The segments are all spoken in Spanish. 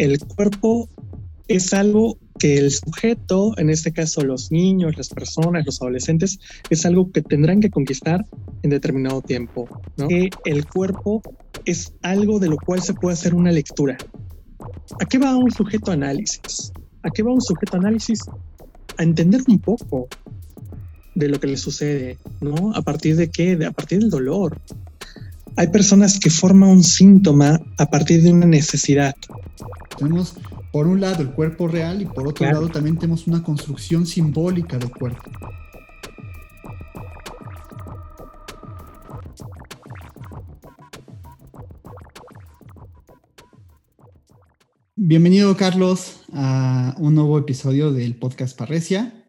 el cuerpo es algo que el sujeto, en este caso los niños, las personas, los adolescentes, es algo que tendrán que conquistar en determinado tiempo. Que el cuerpo es algo de lo cual se puede hacer una lectura. ¿A qué va un sujeto análisis? ¿A qué va un sujeto análisis? A entender un poco de lo que le sucede, ¿no? ¿A partir de qué? a partir del dolor. Hay personas que forman un síntoma a partir de una necesidad. Tenemos por un lado el cuerpo real y por otro lado también tenemos una construcción simbólica del cuerpo. Bienvenido Carlos a un nuevo episodio del podcast Parresia.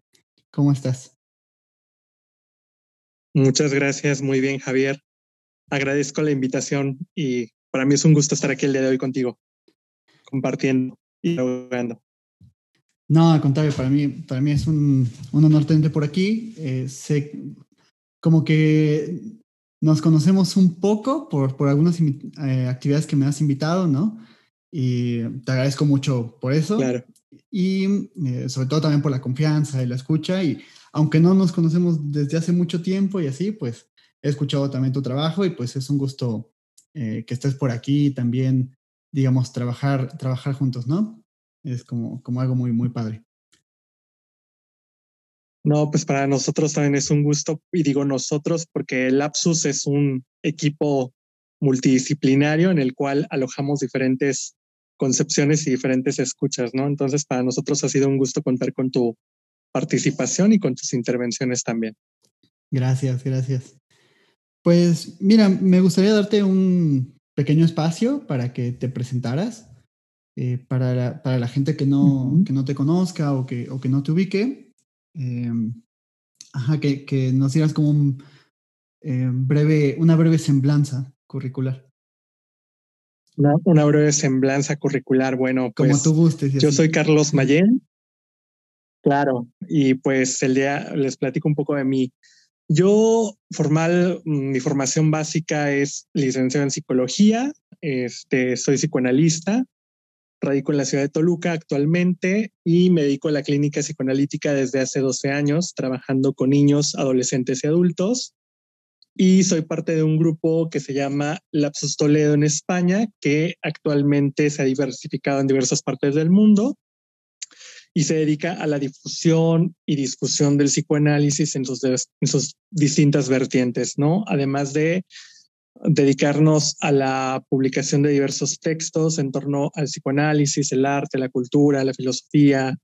¿Cómo estás? Muchas gracias, muy bien Javier. Agradezco la invitación y para mí es un gusto estar aquí el día de hoy contigo, compartiendo y jugando. No, al contrario, para mí, para mí es un, un honor tenerte por aquí. Eh, sé como que nos conocemos un poco por, por algunas eh, actividades que me has invitado, ¿no? Y te agradezco mucho por eso. Claro. Y eh, sobre todo también por la confianza y la escucha. Y aunque no nos conocemos desde hace mucho tiempo y así, pues he escuchado también tu trabajo y pues es un gusto que estés por aquí también digamos, trabajar, trabajar juntos, ¿no? Es como, como algo muy, muy padre. No, pues para nosotros también es un gusto, y digo nosotros porque el Lapsus es un equipo multidisciplinario en el cual alojamos diferentes concepciones y diferentes escuchas, ¿no? Entonces, para nosotros ha sido un gusto contar con tu participación y con tus intervenciones también. Gracias, gracias. Pues mira, me gustaría darte un, pequeño espacio para que te presentaras, eh, para, la, para, la, gente que no, que no te conozca o que, o que no te ubique. Em, ajá, que, que, nos dieras como un, em, breve, una breve semblanza curricular. Una, breve semblanza curricular, bueno, pues. Como tú gustes. Yo soy Carlos Mayén. Claro, y pues el día les platico un poco de mí. Yo, formal, mi formación básica es licenciado en psicología, este, soy psicoanalista, radico en la ciudad de Toluca actualmente y me dedico a la clínica psicoanalítica desde hace 12 años, trabajando con niños, adolescentes y adultos. Y soy parte de un grupo que se llama Lapsus Toledo en España, que actualmente se ha diversificado en diversas partes del mundo y se dedica a la difusión y discusión del psicoanálisis en sus, distintas vertientes, ¿no? Además de dedicarnos a la publicación de diversos textos en torno al psicoanálisis, el arte, la cultura, la filosofía,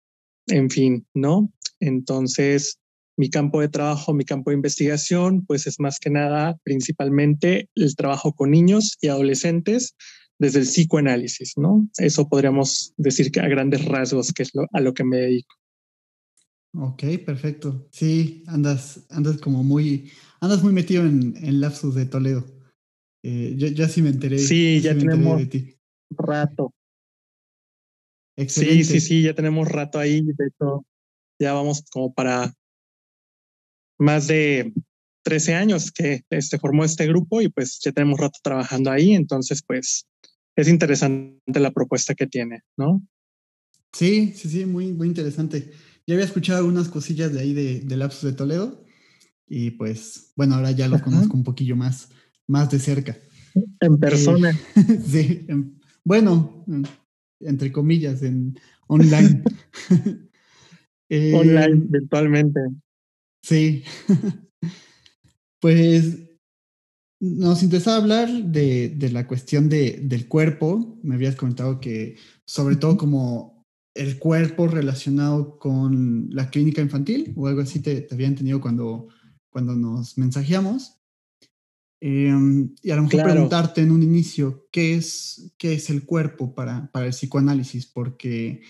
en fin, ¿no? Entonces, mi campo de trabajo, mi campo de investigación, pues es más que nada principalmente el trabajo con niños y adolescentes desde el psicoanálisis, ¿no? Eso podríamos decir que a grandes rasgos, que es a lo que me dedico. Ok, perfecto. Sí, andas, andas como muy, andas muy metido en, en lapsus de Toledo. Eh, yo, ya sí me enteré. Sí, ya tenemos rato. Excelente. Sí, sí, sí, ya tenemos rato ahí. De hecho, ya vamos como para más de 13 años que este, formó este grupo y pues ya tenemos rato trabajando ahí. Entonces, pues es interesante la propuesta que tiene, ¿no? Sí, sí, sí, muy, muy interesante. Ya había escuchado algunas cosillas de ahí de, de Lapsus de Toledo y pues, bueno, ahora ya lo conozco un poquillo más, más de cerca. En persona. sí, bueno, entre comillas, en online. online, eh, virtualmente. Sí. Pues nos interesa hablar de, de la cuestión de, del cuerpo. Me habías comentado que sobre todo como el cuerpo relacionado con la clínica infantil o algo así te, había entendido cuando, cuando nos mensajeamos. Em, y a lo mejor preguntarte en un inicio, ¿qué es, qué es el cuerpo para, para el psicoanálisis? Porque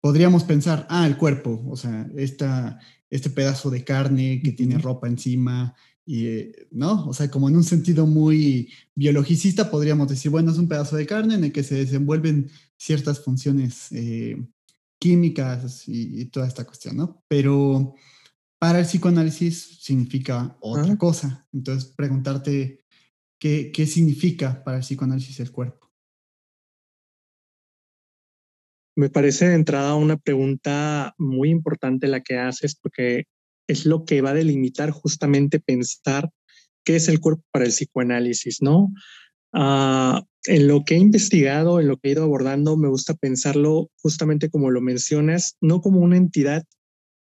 podríamos pensar, ah, el cuerpo, o sea, esta, este pedazo de carne que tiene ropa encima, y, eh, ¿no? O sea, como en un sentido muy biologicista podríamos decir, bueno, es un pedazo de carne en el que se desenvuelven ciertas funciones eh, químicas y, toda esta cuestión, ¿no? Pero para el psicoanálisis significa otra cosa. Entonces, preguntarte qué, qué significa para el psicoanálisis el cuerpo. Me parece de entrada una pregunta muy importante la que haces porque es lo que va a delimitar justamente pensar qué es el cuerpo para el psicoanálisis, ¿no? Ah, en lo que he investigado, en lo que he ido abordando, me gusta pensarlo justamente como lo mencionas, no como una entidad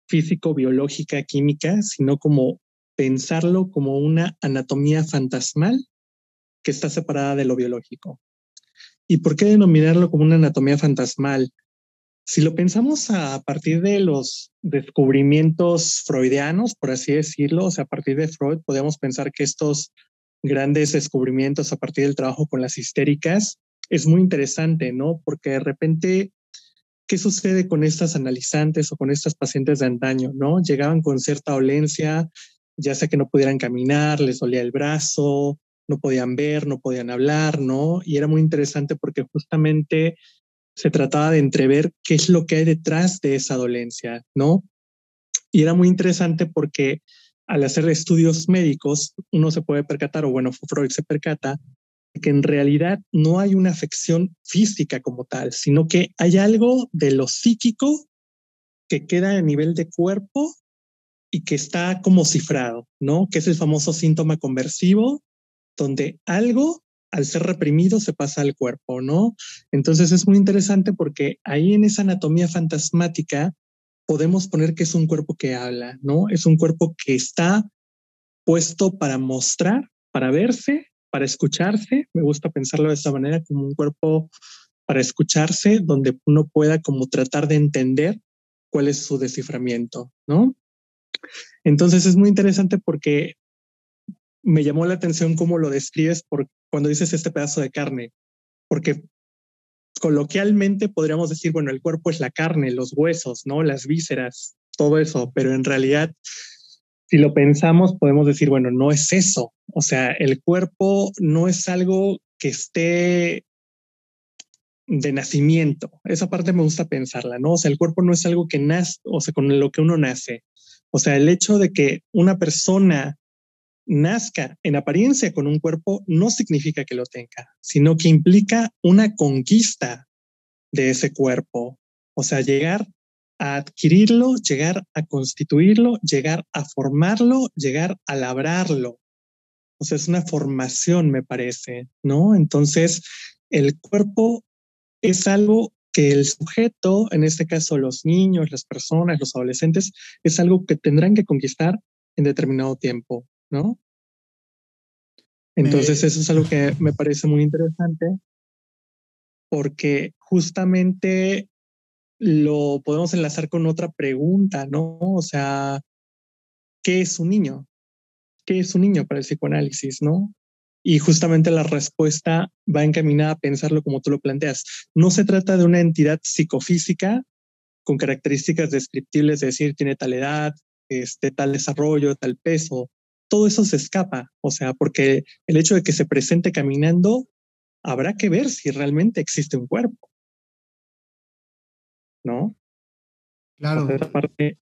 físico-biológica, química, sino como pensarlo como una anatomía fantasmal que está separada de lo biológico. ¿Y por qué denominarlo como una anatomía fantasmal? Si lo pensamos a partir de los descubrimientos freudianos, por así decirlo, o sea, a partir de Freud, podemos pensar que estos grandes descubrimientos a partir del trabajo con las histéricas es muy interesante, ¿no? Porque de repente, ¿qué sucede con estas analizantes o con estas pacientes de antaño, ¿no? Llegaban con cierta dolencia, ya sea que no pudieran caminar, les dolía el brazo, no podían ver, no podían hablar, ¿no? Y era muy interesante porque justamente se trataba de entrever qué es lo que hay detrás de esa dolencia, ¿no? Y era muy interesante porque al hacer estudios médicos, uno se puede percatar, o bueno, Freud se percata, que en realidad no hay una afección física como tal, sino que hay algo de lo psíquico que queda a nivel de cuerpo y que está como cifrado, ¿no? Que es el famoso síntoma conversivo, donde algo al ser reprimido se pasa al cuerpo, ¿no? Entonces es muy interesante porque ahí en esa anatomía fantasmática podemos poner que es un cuerpo que habla, ¿no? Es un cuerpo que está puesto para mostrar, para verse, para escucharse. Me gusta pensarlo de esta manera como un cuerpo para escucharse, donde uno pueda como tratar de entender cuál es su desciframiento, ¿no? Entonces es muy interesante porque me llamó la atención cómo lo describes por cuando dices este pedazo de carne, porque coloquialmente podríamos decir, bueno, el cuerpo es la carne, los huesos, ¿no? Las vísceras, todo eso, pero en realidad, si lo pensamos, podemos decir, bueno, no es eso. O sea, el cuerpo no es algo que esté de nacimiento. Esa parte me gusta pensarla, ¿no? O sea, el cuerpo no es algo que nace, o sea, con lo que uno nace. O sea, el hecho de que una persona nazca en apariencia con un cuerpo no significa que lo tenga, sino que implica una conquista de ese cuerpo. O sea, llegar a adquirirlo, llegar a constituirlo, llegar a formarlo, llegar a labrarlo. O sea, es una formación, me parece, ¿no? Entonces, el cuerpo es algo que el sujeto, en este caso los niños, las personas, los adolescentes, es algo que tendrán que conquistar en determinado tiempo, ¿no? Entonces eso es algo que me parece muy interesante porque justamente lo podemos enlazar con otra pregunta, ¿no? O sea, ¿qué es un niño? ¿Qué es un niño para el psicoanálisis, no? Y justamente la respuesta va encaminada a pensarlo como tú lo planteas. No se trata de una entidad psicofísica con características descriptibles, de decir, tiene tal edad, este, tal desarrollo, tal peso, todo eso se escapa, o sea, porque el hecho de que se presente caminando, habrá que ver si realmente existe un cuerpo. ¿No? Claro. esa parte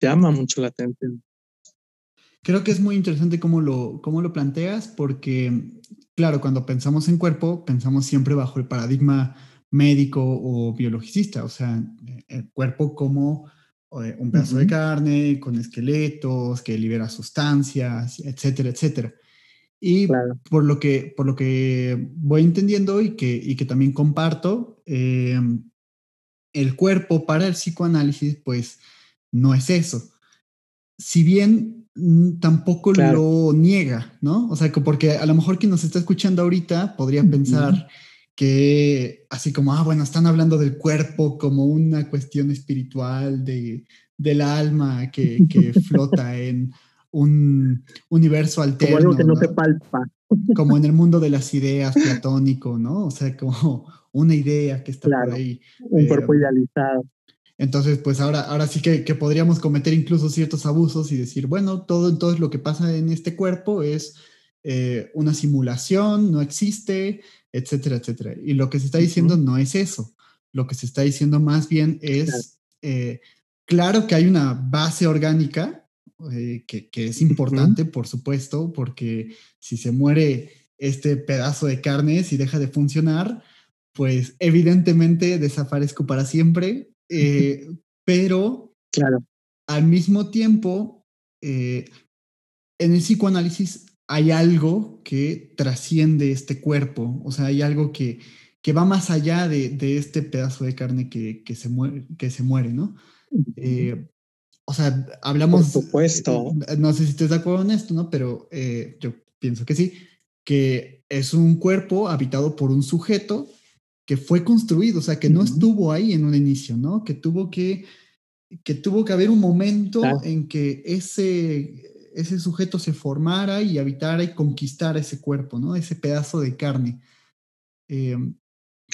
llama mucho la atención. Creo que es muy interesante cómo lo, cómo lo planteas, porque, claro, cuando pensamos en cuerpo, pensamos siempre bajo el paradigma médico o biologicista, o sea, el cuerpo como un pedazo de carne con esqueletos que libera sustancias, etcétera, etcétera. Y por, lo que, por lo que voy entendiendo y que, y que también comparto, em, el cuerpo para el psicoanálisis, pues no es eso. Si bien mm, tampoco lo niega, ¿no? O sea, porque a lo mejor quien nos está escuchando ahorita podría pensar que así como, ah, bueno, están hablando del cuerpo como una cuestión espiritual, de, del alma que, que flota en un universo alterno. Como algo que no, se palpa. Como en el mundo de las ideas platónico, ¿no? O sea, como una idea que está por ahí. Un cuerpo eh, idealizado. Entonces, pues ahora, ahora sí que, que, podríamos cometer incluso ciertos abusos y decir, bueno, todo entonces lo que pasa en este cuerpo es eh, una simulación, no existe, etcétera, etcétera. Y lo que se está diciendo no es eso. Lo que se está diciendo más bien es, eh, claro que hay una base orgánica eh, que, es importante, por supuesto, porque si se muere este pedazo de carne, si deja de funcionar, pues evidentemente desaparezco para siempre, eh, pero claro. al mismo tiempo, en el psicoanálisis hay algo que trasciende este cuerpo, o sea, hay algo que, que va más allá de, de, este pedazo de carne que, que, se, muere, que se muere, ¿no? Eh, o sea, hablamos... Por supuesto. No sé si estás de acuerdo en esto, ¿no? Pero yo pienso que sí, que es un cuerpo habitado por un sujeto que fue construido, o sea, que no estuvo ahí en un inicio, ¿no? Que tuvo que, que tuvo que haber un momento en que ese, ese sujeto se formara y habitara y conquistara ese cuerpo, ¿no? Ese pedazo de carne. Eh, Me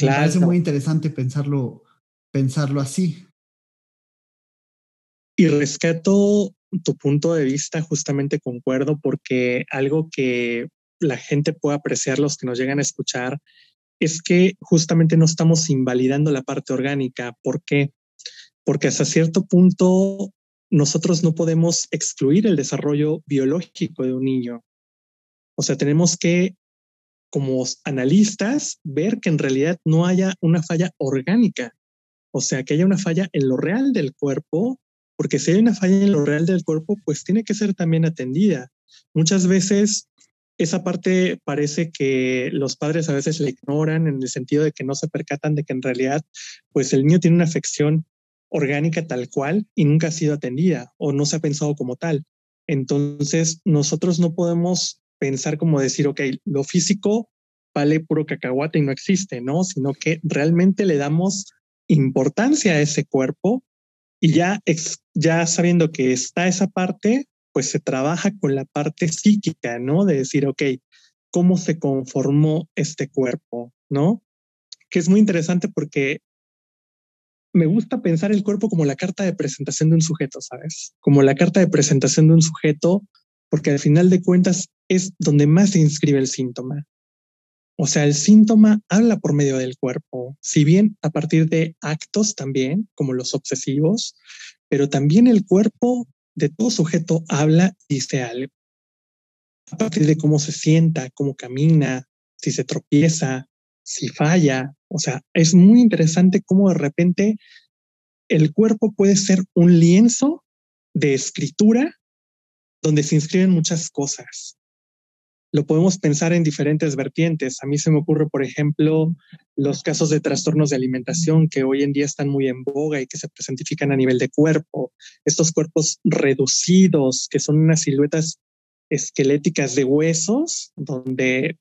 parece muy interesante pensarlo, pensarlo así. Y rescato tu punto de vista, justamente concuerdo, porque algo que la gente puede apreciar, los que nos llegan a escuchar, es que justamente no estamos invalidando la parte orgánica. ¿Por qué? Porque hasta cierto punto nosotros no podemos excluir el desarrollo biológico de un niño. O sea, tenemos que, como analistas, ver que en realidad no haya una falla orgánica. O sea, que haya una falla en lo real del cuerpo, porque si hay una falla en lo real del cuerpo, pues tiene que ser también atendida. Muchas veces esa parte parece que los padres a veces la ignoran en el sentido de que no se percatan de que en realidad, pues el niño tiene una afección orgánica tal cual y nunca ha sido atendida o no se ha pensado como tal. Entonces, nosotros no podemos pensar como decir, ok, lo físico vale puro cacahuate y no existe, ¿no? Sino que realmente le damos importancia a ese cuerpo y ya, ya sabiendo que está esa parte, pues se trabaja con la parte psíquica, ¿no? De decir, ok, ¿cómo se conformó este cuerpo, ¿no? Que es muy interesante porque me gusta pensar el cuerpo como la carta de presentación de un sujeto, ¿sabes? Como la carta de presentación de un sujeto, porque al final de cuentas es donde más se inscribe el síntoma. O sea, el síntoma habla por medio del cuerpo, si bien a partir de actos también, como los obsesivos, pero también el cuerpo de todo sujeto habla y dice algo. A partir de cómo se sienta, cómo camina, si se tropieza, si falla. O sea, es muy interesante cómo de repente el cuerpo puede ser un lienzo de escritura donde se inscriben muchas cosas lo podemos pensar en diferentes vertientes. A mí se me ocurre, por ejemplo, los casos de trastornos de alimentación que hoy en día están muy en boga y que se presentifican a nivel de cuerpo. Estos cuerpos reducidos, que son unas siluetas esqueléticas de huesos, donde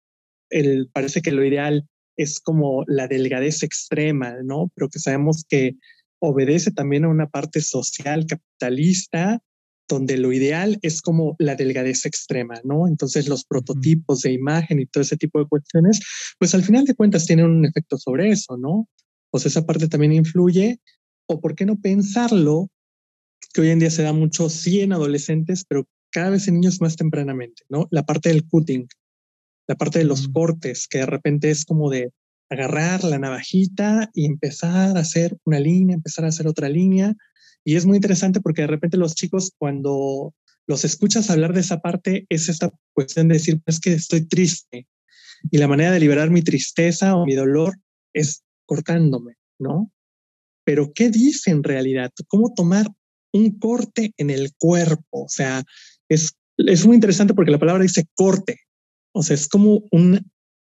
el, parece que lo ideal es como la delgadez extrema, ¿no? Pero que sabemos que obedece también a una parte social capitalista donde lo ideal es como la delgadez extrema, ¿no? Entonces los prototipos de imagen y todo ese tipo de cuestiones, pues al final de cuentas tienen un efecto sobre eso, ¿no? O sea, esa parte también influye, o por qué no pensarlo, que hoy en día se da mucho, sí en adolescentes, pero cada vez en niños más tempranamente, ¿no? La parte del cutting, la parte de los cortes, que de repente es como de agarrar la navajita y empezar a hacer una línea, empezar a hacer otra línea, y es muy interesante porque de repente los chicos cuando los escuchas hablar de esa parte es esta cuestión de decir, pues que estoy triste. Y la manera de liberar mi tristeza o mi dolor es cortándome, ¿no? Pero ¿qué dice en realidad? ¿Cómo tomar un corte en el cuerpo? O sea, es, es muy interesante porque la palabra dice corte. O sea, es como un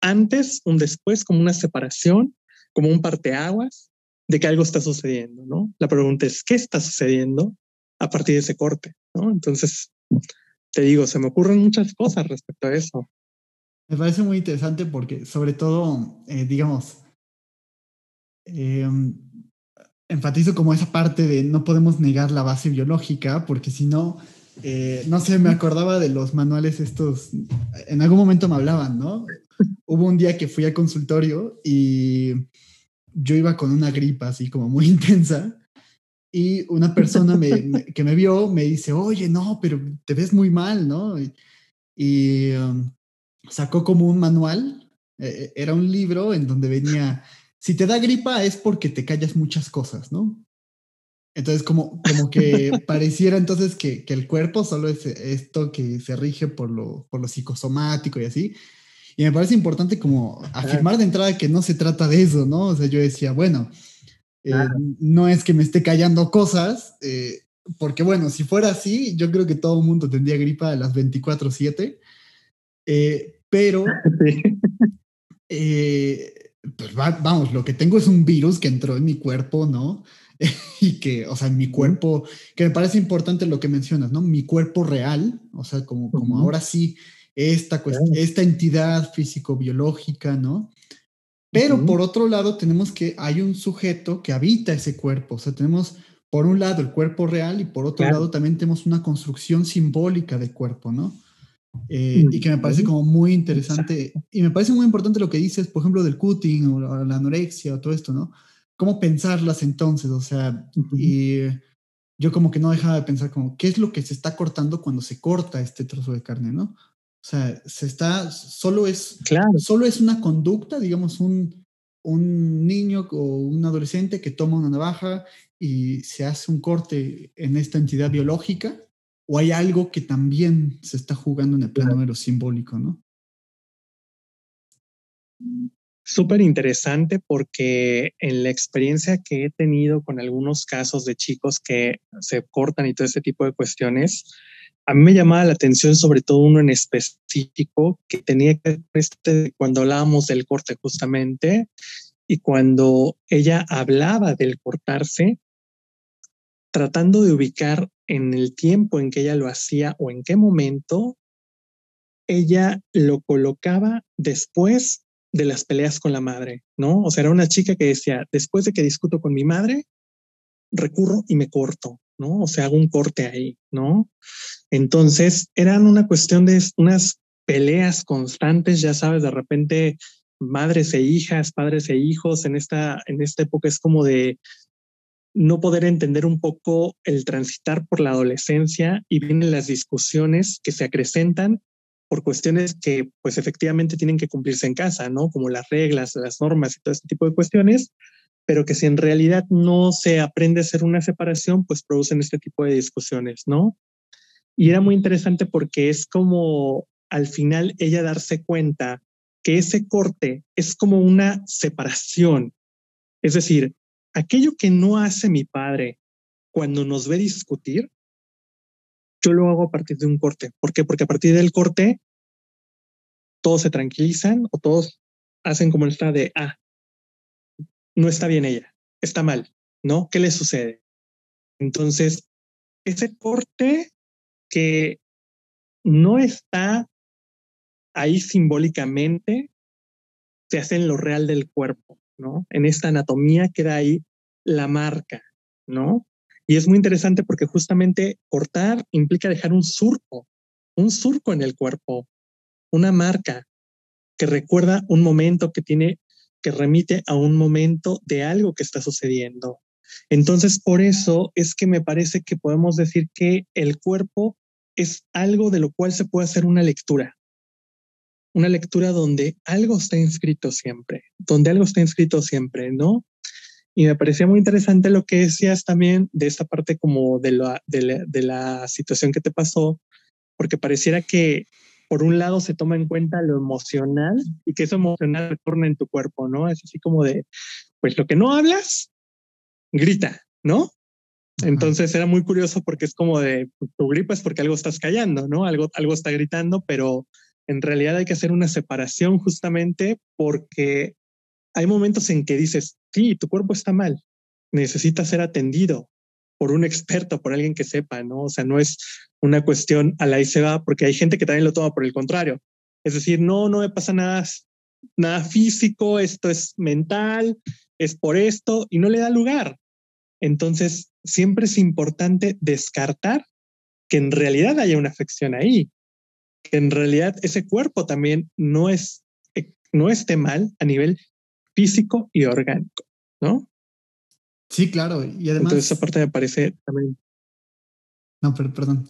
antes, un después, como una separación, como un parteaguas de que algo está sucediendo, ¿no? La pregunta es, ¿qué está sucediendo a partir de ese corte? ¿no? Entonces, te digo, se me ocurren muchas cosas respecto a eso. Me parece muy interesante porque, sobre todo, eh, digamos, em, enfatizo como esa parte de no podemos negar la base biológica, porque si no, eh, no sé, me acordaba de los manuales estos, en algún momento me hablaban, ¿no? Hubo un día que fui al consultorio y yo iba con una gripa así como muy intensa y una persona que me vio me dice, oye, no, pero te ves muy mal, ¿no? Y, um, sacó como un manual, e, e, era un libro en donde venía, si te da gripa es porque te callas muchas cosas, ¿no? Entonces, como, como que pareciera entonces que, que, el cuerpo solo es esto que se rige por lo, por lo psicosomático y así. Y me parece importante como afirmar de entrada que no se trata de eso, ¿no? O sea, yo decía, bueno, eh, no es que me esté callando cosas, eh, porque bueno, si fuera así, yo creo que todo el mundo tendría gripa a las 24/7, eh, pero, pues vamos, lo que tengo es un virus que entró en mi cuerpo, ¿no? y que, o sea, mi cuerpo, que me parece importante lo que mencionas, ¿no? Mi cuerpo real, o sea, como, como ahora sí, esta, esta entidad físico-biológica, ¿no? Pero por otro lado, tenemos que hay un sujeto que habita ese cuerpo, o sea, tenemos por un lado el cuerpo real y por otro lado también tenemos una construcción simbólica del cuerpo, ¿no? Eh, y que me parece como muy interesante. Y me parece muy importante lo que dices, por ejemplo, del cutting o la anorexia o todo esto, ¿no? ¿Cómo pensarlas entonces? O sea, y yo como que no dejaba de pensar como, ¿qué es lo que se está cortando cuando se corta este trozo de carne, ¿no? O sea, se está, solo es, claro. solo es una conducta, digamos, un, un niño o un adolescente que toma una navaja y se hace un corte en esta entidad biológica, o hay algo que también se está jugando en el plano simbólico, ¿no? Súper interesante porque en la experiencia que he tenido con algunos casos de chicos que se cortan y todo ese tipo de cuestiones, a mí me llamaba la atención sobre todo uno en específico que tenía que este, cuando hablábamos del corte justamente y cuando ella hablaba del cortarse, tratando de ubicar en el tiempo en que ella lo hacía o en qué momento ella lo colocaba después de las peleas con la madre, ¿no? O sea, era una chica que decía, después de que discuto con mi madre, recurro y me corto, ¿no? O sea, hago un corte ahí, ¿no? Entonces, eran una cuestión de unas peleas constantes, ya sabes, de repente madres e hijas, padres e hijos, en esta, en esta época es como de no poder entender un poco el transitar por la adolescencia y vienen las discusiones que se acrecentan por cuestiones que pues efectivamente tienen que cumplirse en casa, ¿no? Como las reglas, las normas y todo este tipo de cuestiones, pero que si en realidad no se aprende a hacer una separación, pues producen este tipo de discusiones, ¿no? Y era muy interesante porque es como al final ella darse cuenta que ese corte es como una separación. Es decir, aquello que no hace mi padre cuando nos ve discutir, yo lo hago a partir de un corte. ¿Por qué? Porque a partir del corte todos se tranquilizan o todos hacen como está de, ah, no está bien ella, está mal, ¿no? ¿Qué le sucede? Entonces, ese corte que no está ahí simbólicamente, se hace en lo real del cuerpo, ¿no? En esta anatomía queda ahí la marca, ¿no? Y es muy interesante porque justamente cortar implica dejar un surco, un surco en el cuerpo, una marca que recuerda un momento que tiene, que remite a un momento de algo que está sucediendo. Entonces, por eso es que me parece que podemos decir que el cuerpo es algo de lo cual se puede hacer una lectura. Una lectura donde algo está inscrito siempre, donde algo está inscrito siempre, ¿no? Y me parecía muy interesante lo que decías también de esta parte como de la, de la, situación que te pasó, porque pareciera que por un lado se toma en cuenta lo emocional y que eso emocional retorna en tu cuerpo, ¿no? Es así como de, pues lo que no hablas, grita, ¿no? Entonces era muy curioso porque es como de, pues, tu gripa es porque algo estás callando, ¿no? Algo, algo está gritando, pero en realidad hay que hacer una separación justamente porque hay momentos en que dices, sí, tu cuerpo está mal, necesita ser atendido por un experto, por alguien que sepa, ¿no? O sea, no es una cuestión a la y se va, porque hay gente que también lo toma por el contrario. Es decir, no, no me pasa nada, nada físico, esto es mental, es por esto, y no le da lugar. Entonces, siempre es importante descartar que en realidad haya una afección ahí, que en realidad ese cuerpo también no es no esté mal a nivel físico y orgánico, ¿no? Sí, claro. Y además. Entonces, esa parte me parece también. No, pero perdón.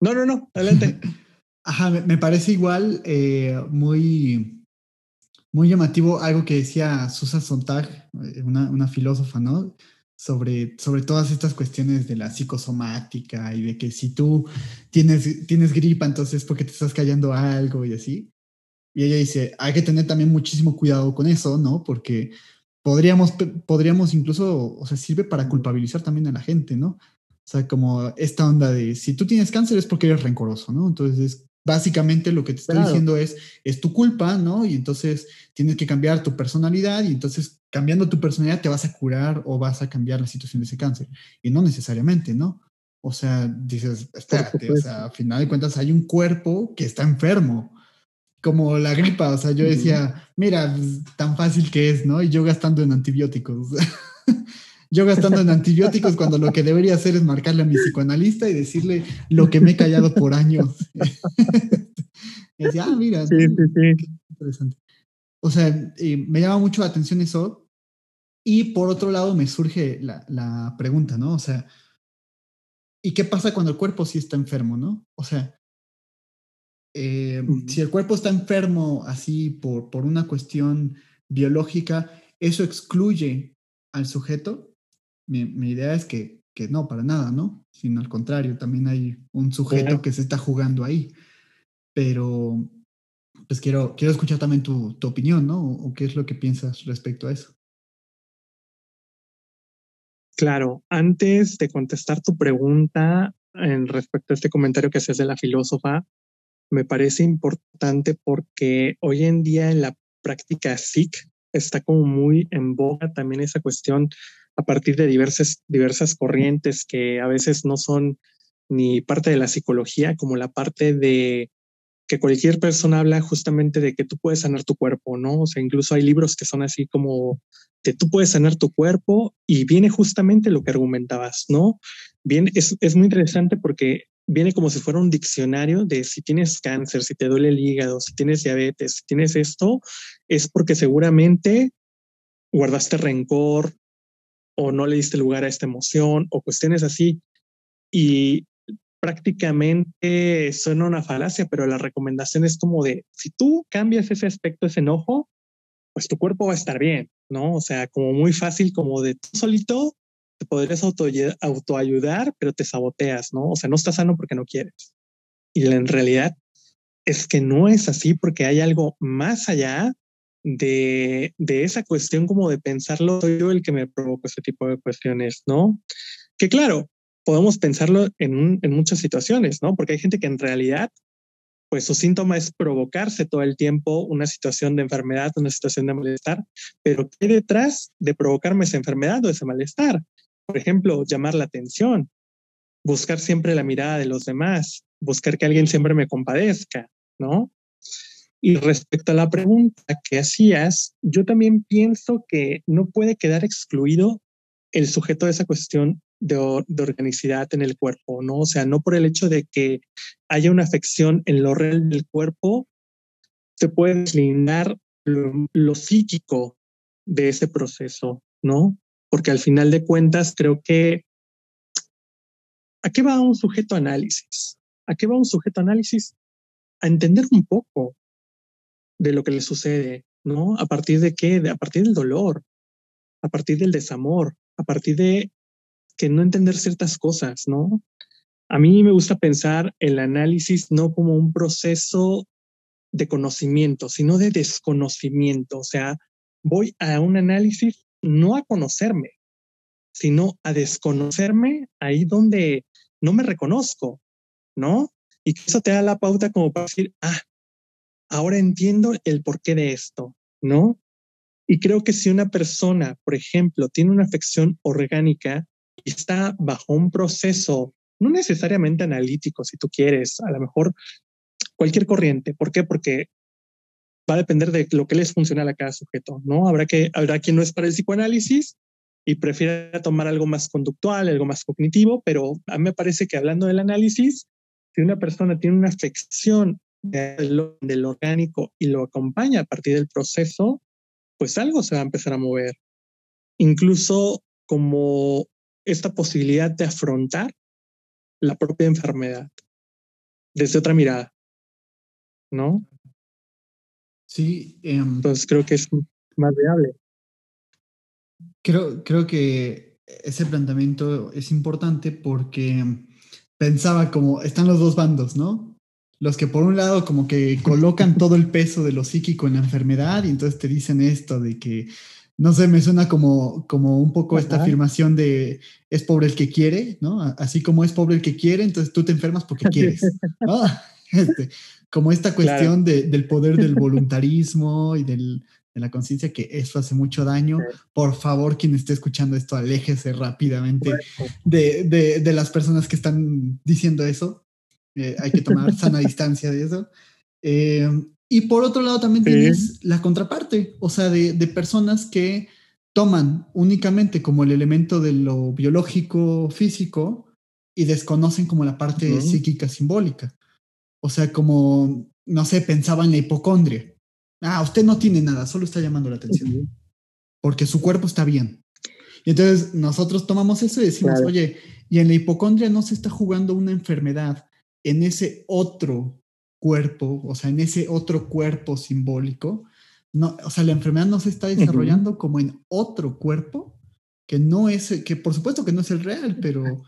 No, no, no, adelante. Ajá, me, parece igual eh, muy, muy llamativo algo que decía Susan Sontag, eh, una, una filósofa, ¿no? sobre, sobre todas estas cuestiones de la psicosomática y de que si tú tienes, tienes gripa, entonces porque te estás callando algo y así. Y ella dice, hay que tener también muchísimo cuidado con eso, ¿no? Porque podríamos, podríamos incluso, o sea, sirve para culpabilizar también a la gente, ¿no? O sea, como esta onda de, si tú tienes cáncer es porque eres rencoroso, ¿no? Entonces, básicamente lo que te está diciendo es, es tu culpa, ¿no? Y entonces tienes que cambiar tu personalidad y entonces cambiando tu personalidad te vas a curar o vas a cambiar la situación de ese cáncer. Y no necesariamente, ¿no? O sea, dices, espérate, o sea, a final de cuentas hay un cuerpo que está enfermo como la gripa, o sea, yo decía, mira, pues, tan fácil que es, ¿no? Y yo gastando en antibióticos. yo gastando en antibióticos cuando lo que debería hacer es marcarle a mi psicoanalista y decirle lo que me he callado por años. y decía, ah, mira, sí, sí, sí. interesante. O sea, me llama mucho la atención eso. Y por otro lado me surge la, la pregunta, ¿no? O sea, ¿y qué pasa cuando el cuerpo sí está enfermo, ¿no? O sea, eh, si el cuerpo está enfermo así por, por una cuestión biológica, ¿eso excluye al sujeto? Mi, idea es que, que, no, para nada, ¿no? Sino al contrario, también hay un sujeto que se está jugando ahí. Pero, pues quiero, quiero escuchar también tu, tu opinión, ¿no? O, qué es lo que piensas respecto a eso. Claro, antes de contestar tu pregunta en respecto a este comentario que haces de la filósofa, me parece importante porque hoy en día en la práctica SIC está como muy en boga también esa cuestión a partir de diversas, diversas corrientes que a veces no son ni parte de la psicología como la parte de que cualquier persona habla justamente de que tú puedes sanar tu cuerpo, ¿no? O sea, incluso hay libros que son así como que tú puedes sanar tu cuerpo y viene justamente lo que argumentabas, ¿no? Bien, es, es muy interesante porque viene como si fuera un diccionario de si tienes cáncer, si te duele el hígado, si tienes diabetes, si tienes esto, es porque seguramente guardaste rencor o no le diste lugar a esta emoción o cuestiones así. Y prácticamente suena una falacia, pero la recomendación es como de, si tú cambias ese aspecto, ese enojo, pues tu cuerpo va a estar bien, ¿no? O sea, como muy fácil, como de tú solito te podrías autoayudar, pero te saboteas, ¿no? O sea, no estás sano porque no quieres. Y en realidad es que no es así porque hay algo más allá de, de esa cuestión como de pensarlo, soy yo el que me provoca ese tipo de cuestiones, ¿no? Que claro, podemos pensarlo en, en muchas situaciones, ¿no? Porque hay gente que en realidad pues su síntoma es provocarse todo el tiempo una situación de enfermedad, una situación de malestar, pero ¿qué detrás de provocarme esa enfermedad o ese malestar? Por ejemplo, llamar la atención, buscar siempre la mirada de los demás, buscar que alguien siempre me compadezca, ¿no? Y respecto a la pregunta que hacías, yo también pienso que no puede quedar excluido el sujeto de esa cuestión de, organicidad en el cuerpo, ¿no? O sea, no por el hecho de que haya una afección en lo real del cuerpo, se puede deslindar lo psíquico de ese proceso, ¿no? Porque al final de cuentas creo que ¿a qué va un sujeto análisis? ¿A qué va un sujeto análisis? A entender un poco de lo que le sucede, ¿no? ¿A partir de qué? a partir del dolor, a partir del desamor, a partir de que no entender ciertas cosas, ¿no? A mí me gusta pensar el análisis no como un proceso de conocimiento, sino de desconocimiento. O sea, voy a un análisis no a conocerme, sino a desconocerme ahí donde no me reconozco, ¿no? Y que eso te da la pauta como para decir, ah, ahora entiendo el porqué de esto, ¿no? Y creo que si una persona, por ejemplo, tiene una afección orgánica y está bajo un proceso, no necesariamente analítico, si tú quieres, a lo mejor cualquier corriente. ¿Por qué? Porque va a depender de lo que les funciona a cada sujeto, ¿no? Habrá, que, habrá quien no es para el psicoanálisis y prefiere tomar algo más conductual, algo más cognitivo, pero a mí me parece que hablando del análisis, si una persona tiene una afección del orgánico y lo acompaña a partir del proceso, pues algo se va a empezar a mover. Incluso como esta posibilidad de afrontar la propia enfermedad desde otra mirada, ¿no? Sí. Em, Entonces creo que es más viable. Creo, creo que ese planteamiento es importante porque pensaba como están los dos bandos, ¿no? Los que por un lado como que colocan todo el peso de lo psíquico en la enfermedad y entonces te dicen esto de que, no sé, me suena como, como un poco esta afirmación de es pobre el que quiere, ¿no? Así como es pobre el que quiere, entonces tú te enfermas porque quieres, ¿no? Este, como esta cuestión del poder del voluntarismo y del, de la conciencia que eso hace mucho daño. Por favor, quien esté escuchando esto, aléjese rápidamente de, de, las personas que están diciendo eso. Eh, hay que tomar sana distancia de eso. Eh, y por otro lado también tienes la contraparte, o sea, de, de, personas que toman únicamente como el elemento de lo biológico, físico, y desconocen como la parte psíquica simbólica. O sea, como, no sé, pensaba en la hipocondria. Ah, usted no tiene nada, solo está llamando la atención. Porque su cuerpo está bien. Y entonces nosotros tomamos eso y decimos, oye, y en la hipocondria no se está jugando una enfermedad en ese otro cuerpo, o sea, en ese otro cuerpo simbólico. No, o sea, la enfermedad no se está desarrollando como en otro cuerpo, que no es, que por supuesto que no es el real, pero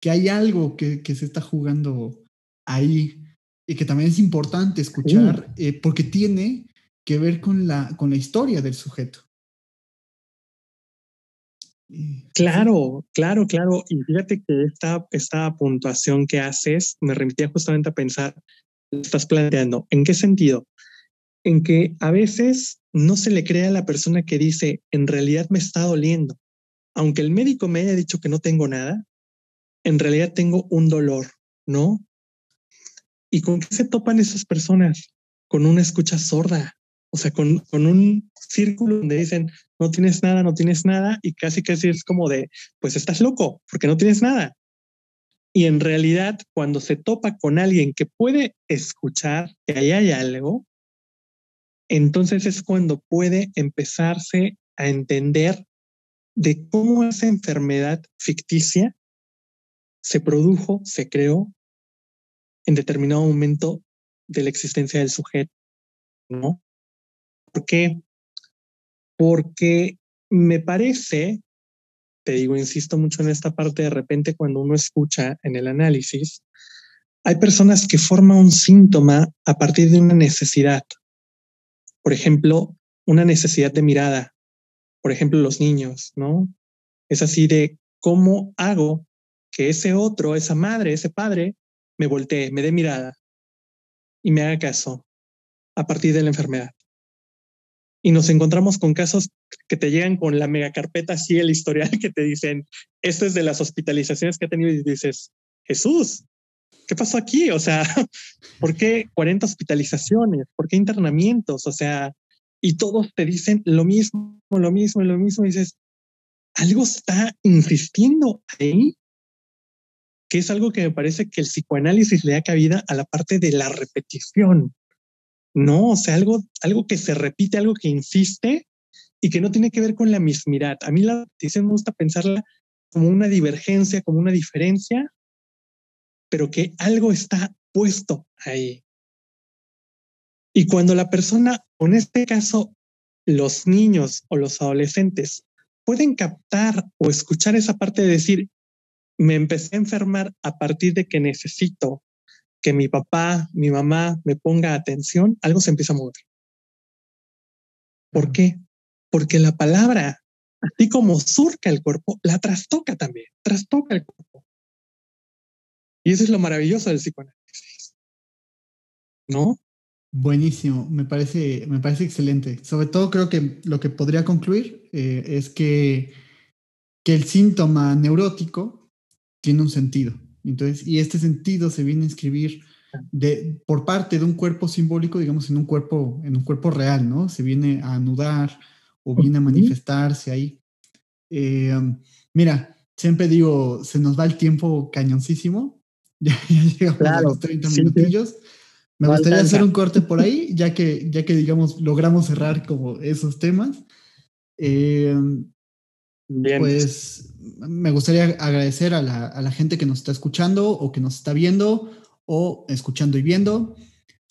que hay algo que, que se está jugando ahí y que también es importante escuchar eh, porque tiene que ver con la, con la historia del sujeto. Claro, claro, claro. Y fíjate que esta, esta puntuación que haces me remitía justamente a pensar, estás planteando, ¿en qué sentido? En que a veces no se le cree a la persona que dice, en realidad me está doliendo. Aunque el médico me haya dicho que no tengo nada, en realidad tengo un dolor, ¿no? ¿Y con qué se topan esas personas? Con una escucha sorda, o sea, con, un círculo donde dicen, no tienes nada, no tienes nada, y casi casi es como de, pues estás loco, porque no tienes nada. Y en realidad, cuando se topa con alguien que puede escuchar que ahí hay algo, entonces es cuando puede empezarse a entender de cómo esa enfermedad ficticia se produjo, se creó en determinado momento de la existencia del sujeto, ¿no? ¿Por qué? Porque me parece, te digo, insisto mucho en esta parte, de repente cuando uno escucha en el análisis, hay personas que forman un síntoma a partir de una necesidad. Por ejemplo, una necesidad de mirada. Por ejemplo, los niños, ¿no? Es así de cómo hago que ese otro, esa madre, ese padre, me voltee, me dé mirada y me haga caso a partir de la enfermedad. Y nos encontramos con casos que te llegan con la mega carpeta así, el historial que te dicen, esto es de las hospitalizaciones que ha tenido y dices, Jesús, ¿qué pasó aquí? O sea, ¿por qué 40 hospitalizaciones? ¿Por qué internamientos? O sea, y todos te dicen lo mismo, lo mismo, lo mismo. Y dices, algo está insistiendo ahí que es algo que me parece que el psicoanálisis le da cabida a la parte de la repetición, ¿no? O sea, algo, algo que se repite, algo que insiste y que no tiene que ver con la mismidad. A mí la repetición me gusta pensarla como una divergencia, como una diferencia, pero que algo está puesto ahí. Y cuando la persona, en este caso, los niños o los adolescentes, pueden captar o escuchar esa parte de decir, me empecé a enfermar a partir de que necesito que mi papá, mi mamá me ponga atención, algo se empieza a mover. ¿Por qué? Porque la palabra, así como surca el cuerpo, la trastoca también, trastoca el cuerpo. Y eso es lo maravilloso del psicoanálisis. ¿No? Buenísimo, me parece, me parece excelente. Sobre todo creo que lo que podría concluir eh, es que, que el síntoma neurótico tiene un sentido. Entonces, y este sentido se viene a inscribir de, por parte de un cuerpo simbólico, digamos, en un cuerpo, en un cuerpo real, ¿no? Se viene a anudar o viene a manifestarse ahí. Eh, mira, siempre digo, se nos va el tiempo cañoncísimo. Ya, llegamos a los 30 minutillos. Me gustaría hacer un corte por ahí, ya que, ya que digamos, logramos cerrar como esos temas. Eh, pues me gustaría agradecer a la, gente que nos está escuchando o que nos está viendo o escuchando y viendo.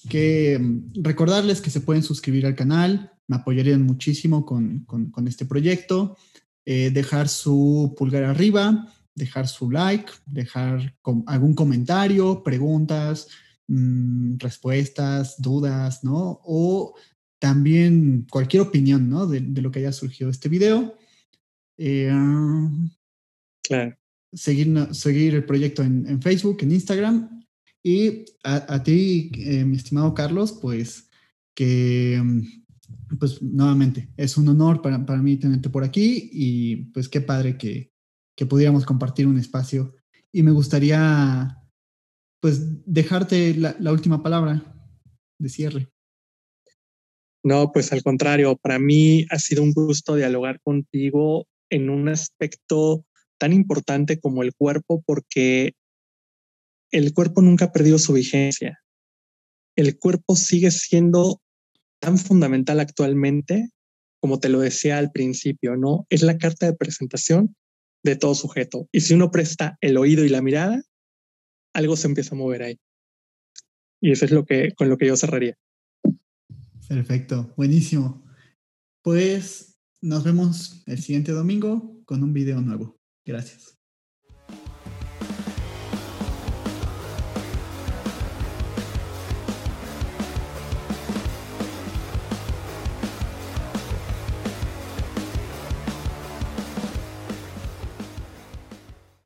Que mm, recordarles que se pueden suscribir al canal, me apoyarían muchísimo con, este proyecto. eh, dejar su pulgar arriba, dejar su like, dejar algún comentario, preguntas, mm, respuestas, dudas, ¿no? O también cualquier opinión, ¿no? De, lo que haya surgido este video. Eh, claro. Seguir, seguir el proyecto en, Facebook, en Instagram. Y a, ti, eh, mi estimado Carlos, pues que, pues nuevamente, es un honor para, para mí tenerte por aquí y pues qué padre que, que pudiéramos compartir un espacio. Y me gustaría, pues, dejarte la, la última palabra de cierre. No, pues al contrario, para mí ha sido un gusto dialogar contigo en un aspecto tan importante como el cuerpo, porque el cuerpo nunca ha perdido su vigencia. El cuerpo sigue siendo tan fundamental actualmente, como te lo decía al principio, ¿no? Es la carta de presentación de todo sujeto. Y si uno presta el oído y la mirada, algo se empieza a mover ahí. Y eso es lo que, con lo que yo cerraría. Perfecto, buenísimo. Pues nos vemos el siguiente domingo con un video nuevo. Gracias.